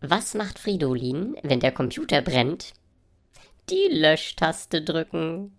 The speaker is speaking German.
Was macht Fridolin, wenn der Computer brennt? Die Löschtaste drücken.